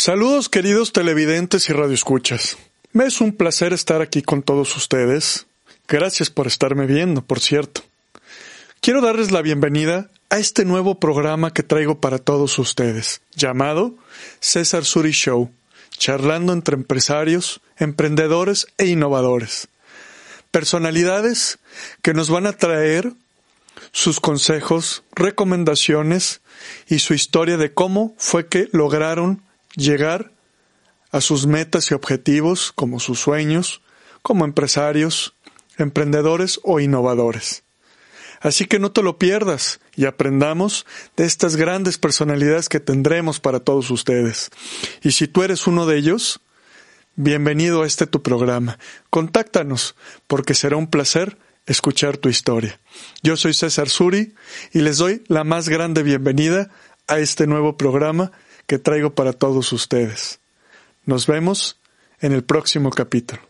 Saludos queridos televidentes y radioescuchas. Me es un placer estar aquí con todos ustedes. Gracias por estarme viendo, por cierto. Quiero darles la bienvenida a este nuevo programa que traigo para todos ustedes, llamado César Suri Show, charlando entre empresarios, emprendedores e innovadores. Personalidades que nos van a traer sus consejos, recomendaciones y su historia de cómo fue que lograron llegar a sus metas y objetivos como sus sueños, como empresarios, emprendedores o innovadores. Así que no te lo pierdas y aprendamos de estas grandes personalidades que tendremos para todos ustedes. Y si tú eres uno de ellos, bienvenido a este tu programa. Contáctanos porque será un placer escuchar tu historia. Yo soy César Suri y les doy la más grande bienvenida a este nuevo programa que traigo para todos ustedes. Nos vemos en el próximo capítulo.